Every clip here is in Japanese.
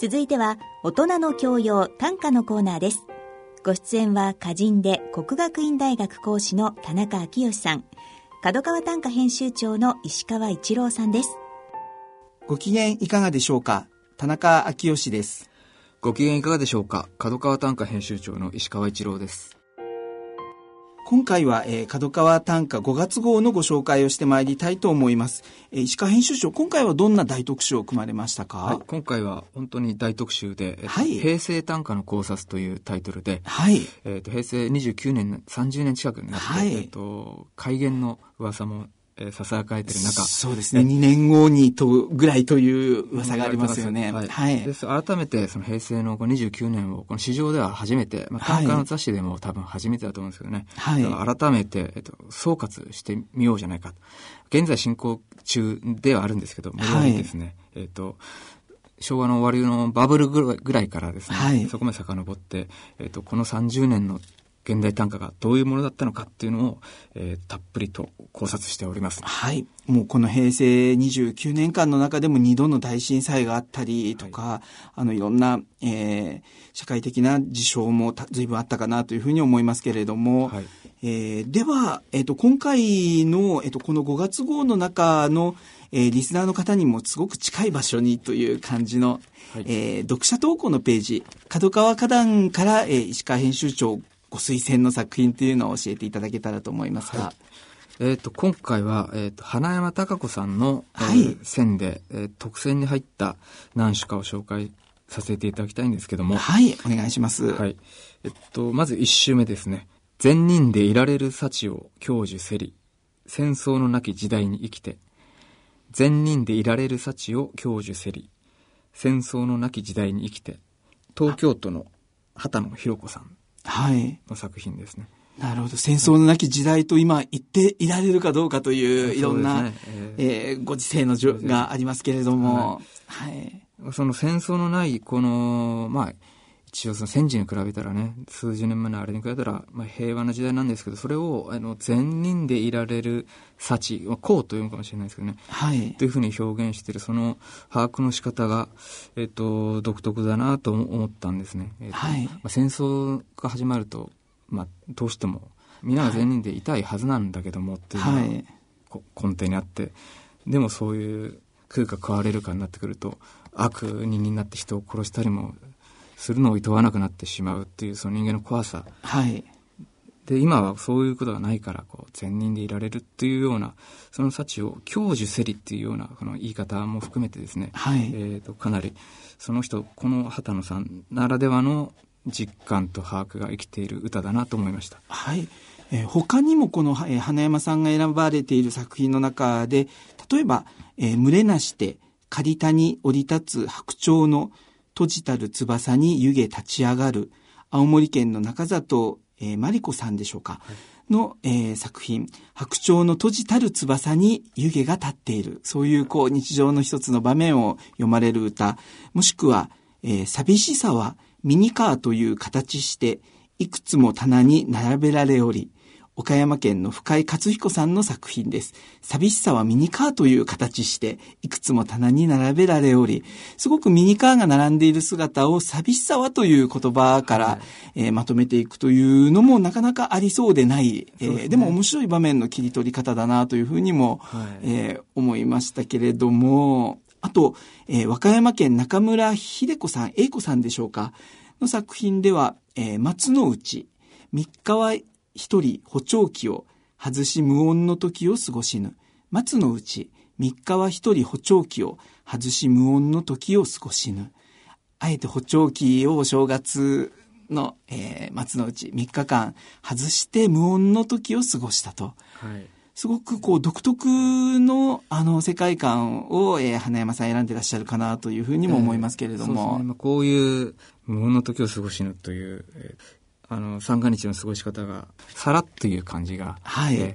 続いては大人の教養短歌のコーナーです。ご出演は歌人で国学院大学講師の田中昭義さん。角川短歌編集長の石川一郎さんです。ご機嫌いかがでしょうか？田中昭義です。ご機嫌いかがでしょうか？角川短歌編集長の石川一郎です今回は、えー、角川短歌5月号のご紹介をしてまいりたいと思います。えー、石川編集長、今回はどんな大特集を組まれましたか、はい、今回は本当に大特集で、はい、平成短歌の考察というタイトルで、はい、えーと、平成29年、30年近くになって、はい、えーと改元の噂もえー、ささやかれてる中。そうですね。2年後にと、ぐらいという噂がありますよね。はい。はい、です改めて、その平成の29年を、この市場では初めて、まあ、単価の雑誌でも多分初めてだと思うんですけどね。はい。改めて、えっと、総括してみようじゃないか。現在進行中ではあるんですけど、無料にですね、はい、えっと、昭和の終わりのバブルぐらいからですね、はい、そこまで遡って、えっと、この30年の現代短歌がどういうものだったのかっていうのを、えー、たっぷりと考察しております。はい。もうこの平成29年間の中でも2度の大震災があったりとか、はい、あのいろんな、えー、社会的な事象も随分あったかなというふうに思いますけれども、はい、えー、では、えっ、ー、と、今回の、えっ、ー、と、この5月号の中の、えー、リスナーの方にもすごく近い場所にという感じの、はい、えー、読者投稿のページ、角川花壇から、えー、石川編集長ご推薦の作品というのを教えていただけたらと思いますが。はいえっ、ー、と、今回は、えっ、ー、と、花山孝子さんの、はい、えー、線で、えー、特選に入った何種かを紹介させていただきたいんですけども。はい、お願いします。はい。えっと、まず一周目ですね。善人でいられる幸を享受せり、戦争のなき時代に生きて、善人でいられる幸を享受せり、戦争のなき時代に生きて、東京都の畑野博子さんの作品ですね。なるほど。戦争のなき時代と今言っていられるかどうかといういろんな、ねえー、えー、ご時世のじょがありますけれども、はい。その戦争のないこの、まあ、一応その戦時に比べたらね、数十年前のあれに比べたら、まあ、平和な時代なんですけど、それを、あの、善人でいられる幸、まあ、こうというのかもしれないですけどね。はい。というふうに表現している、その把握の仕方が、えっ、と、独特だなと思ったんですね。えー、はい。まあ、戦争が始まると、まあ、どうしても、皆が善人でいたいはずなんだけども、っていうのが、はい、根底にあって、でもそういう空が変われるかになってくると、悪人になって人を殺したりもするのを厭わなくなってしまうっていうその人間の怖さ。はい。で、今はそういうことがないから、こう、善人でいられるっていうような、その幸を享受せりっていうような、この言い方も含めてですね、はい。えと、かなり、その人、この畑野さんならではの実感と把握が生きている歌だなと思いました。はい。えー、他にもこの、えー、花山さんが選ばれている作品の中で、例えば、えー、群れなして、仮谷降り立つ白鳥の閉じたる翼に湯気立ち上がる、青森県の中里、えー、マリコさんでしょうか、はい、の、えー、作品、白鳥の閉じたる翼に湯気が立っている、そういうこう日常の一つの場面を読まれる歌、もしくは、えー、寂しさはミニカーという形して、いくつも棚に並べられおり、岡山県の深井克彦さんの作品です。寂しさはミニカーという形して、いくつも棚に並べられおり、すごくミニカーが並んでいる姿を寂しさはという言葉から、はい、えー、まとめていくというのもなかなかありそうでない、で、ね、えー、でも面白い場面の切り取り方だなというふうにも、はい、えー、思いましたけれども、あと、えー、和歌山県中村秀子さん、英子さんでしょうか、の作品では、えー、松の内、三日は一人補聴器を外し無音の時を過ごしぬ。松のうち三日は一人補聴器を外し無音の時を過ごしぬ。あえて補聴器をお正月の、えー、松のうち3日間外して無音の時を過ごしたと。はいすごくこう独特のあの世界観を、えー、花山さん選んでらっしゃるかなというふうにも思いますけれども。えー、ね、こういう無音の時を過ごしぬという、えー、あの、三が日の過ごし方が、さらっという感じが、はい。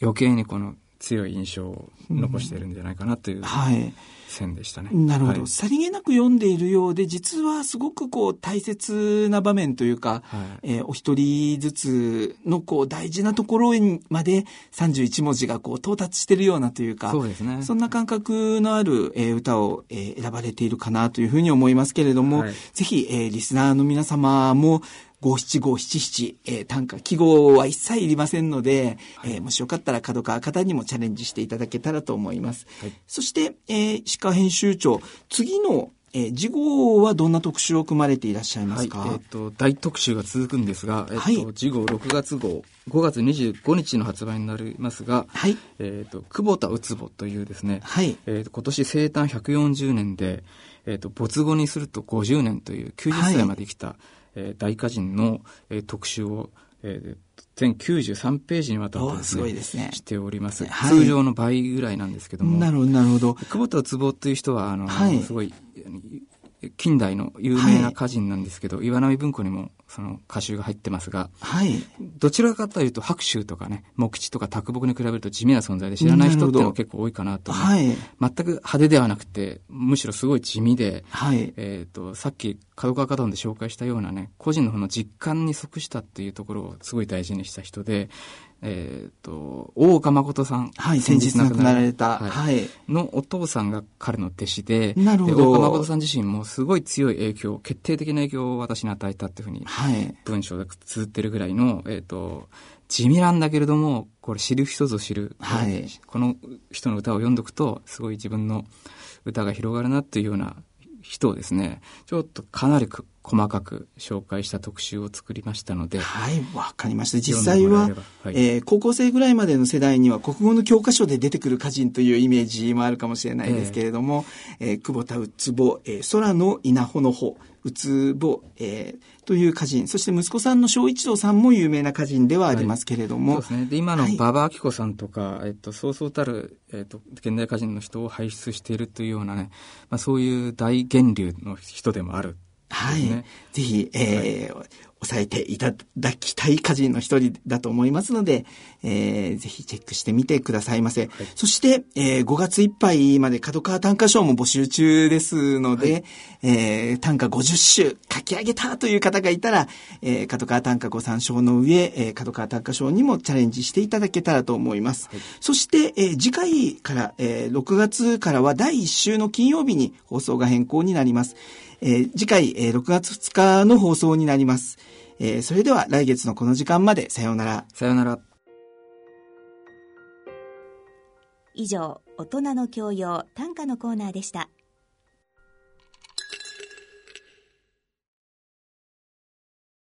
余計にこの強い印象を残しているんじゃないかなという、はい。線でしたね。なるほど、はい、さりげなく読んでいるようで、実はすごくこう大切な場面というか、はい、えー、お一人ずつのこう大事なところまで31文字がこう到達しているようなというか、そうですね。そんな感覚のある、えー、歌を、えー、選ばれているかなというふうに思いますけれども、はい、ぜひ、えー、リスナーの皆様も、五七五七七、えー、短歌、記号は一切いりませんので、はい、えー、もしよかったら角川方にもチャレンジしていただけたらと思います。はい、そして、えー、石川編集長、次のえー、次号はどんな特集を組まれていらっしゃいますか、はい、えっ、ー、と、大特集が続くんですが、えっ、ー、と、はい、次号6月号、5月25日の発売になりますが、はい、えっ、と、久保田うつぼというですね、はい、えっ、と、今年生誕140年で、えっ、と、没後にすると50年という90歳まで生きた、はいえー、大歌人の、えー、特集を、えー、全93ページにわたってですね、すねしております、はい、通常の倍ぐらいなんですけども。なるほど、なるほど。久保田壺という人は、あの、はい、すごい、近代の有名な歌人なんですけど、はい、岩波文庫にもその歌集が入ってますが、はい、どちらかというと白秋とかね木地とか卓木に比べると地味な存在で知らない人っていうのは結構多いかなとはい、全く派手ではなくてむしろすごい地味で、はい、えーと、さっき角川花壇で紹介したようなね個人の方の実感に即したっていうところをすごい大事にした人でえっ、ー、と、大岡誠さん。はい、先日亡くなられた。はい。のお父さんが彼の弟子で、なるほど。大岡誠さん自身もすごい強い影響、決定的な影響を私に与えたっていうふうに、はい。文章で綴ってるぐらいの、えっ、ー、と、地味なんだけれども、これ知る人ぞ知る。はい。この人の歌を読んどくと、すごい自分の歌が広がるなっていうような人をですね、ちょっとかなり細かく紹介した特集を作りましたので。はい、わかりました。実際は、はい、えー、高校生ぐらいまでの世代には国語の教科書で出てくる歌人というイメージもあるかもしれないですけれども、えー、えー、久保田うつぼ、えー、空の稲穂の穂、うつぼ、えー、という歌人、そして息子さんの正一郎さんも有名な歌人ではありますけれども。はい、そうですね。で、今の馬場明子さんとか、はい、えっと、そうそうたる、えっと、現代歌人の人を輩出しているというようなね、まあ、そういう大源流の人でもあるはい。ぜひ、えー、はい、抑えていただきたい歌人の一人だと思いますので、えー、ぜひチェックしてみてくださいませ。はい、そして、えー、5月いっぱいまで角川短歌賞も募集中ですので、はい、えー、短歌50首書き上げたという方がいたら、えー、角川短歌ご参照の上、えー、角川短歌賞にもチャレンジしていただけたらと思います。はい、そして、えー、次回から、えー、6月からは第1週の金曜日に放送が変更になります。えー、次回、えー、6月2日の放送になります。えー、それでは来月のこの時間までさようなら。さようなら。以上、大人の教養短歌のコーナーでした。